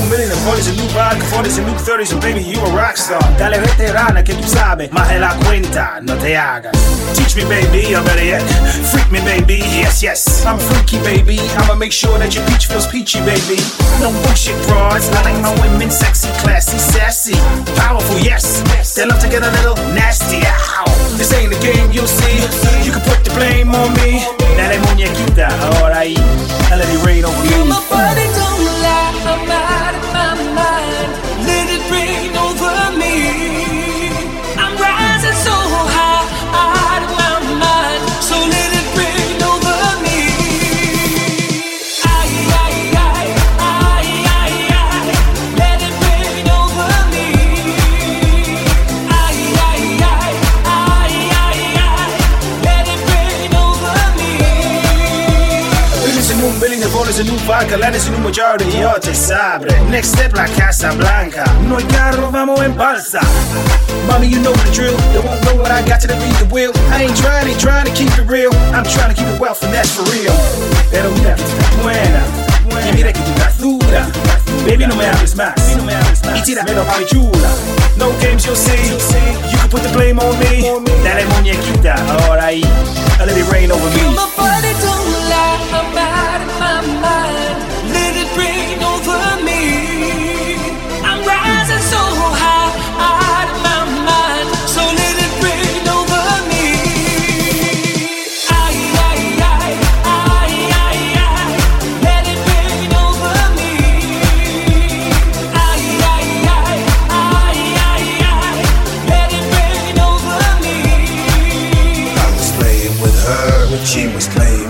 40 a new vodka, 40 a new 30, so baby, you a rockstar. Dale veterana que tú sabes, más de la cuenta, no te hagas. Teach me, baby, I'm better yet. Freak me, baby, yes, yes. I'm freaky, baby. I'ma make sure that your peach feels peachy, baby. No bullshit broads. I like my women sexy, classy, sassy, powerful, yes. They love to get a little nasty. Ow. This ain't a game, you'll see. You can put the blame on me. Dale muñequita, bones in un vodka, lanes in un majority, yo te sabe. Next step, la Casa Blanca. No carro, vamos en balsa. Mommy, you know the drill. They won't know what I got till they read the wheel. I ain't trying, ain't trying to keep it real. I'm trying to keep it wealth, and that's for real. Que está buena. Y mira que tú estás dura. Baby, no me hables más. Y tíramelo, mami chula. No games, you'll see. You can put the blame on me. Dale muñequita, ahora ahí. Let it rain over me. She was playing.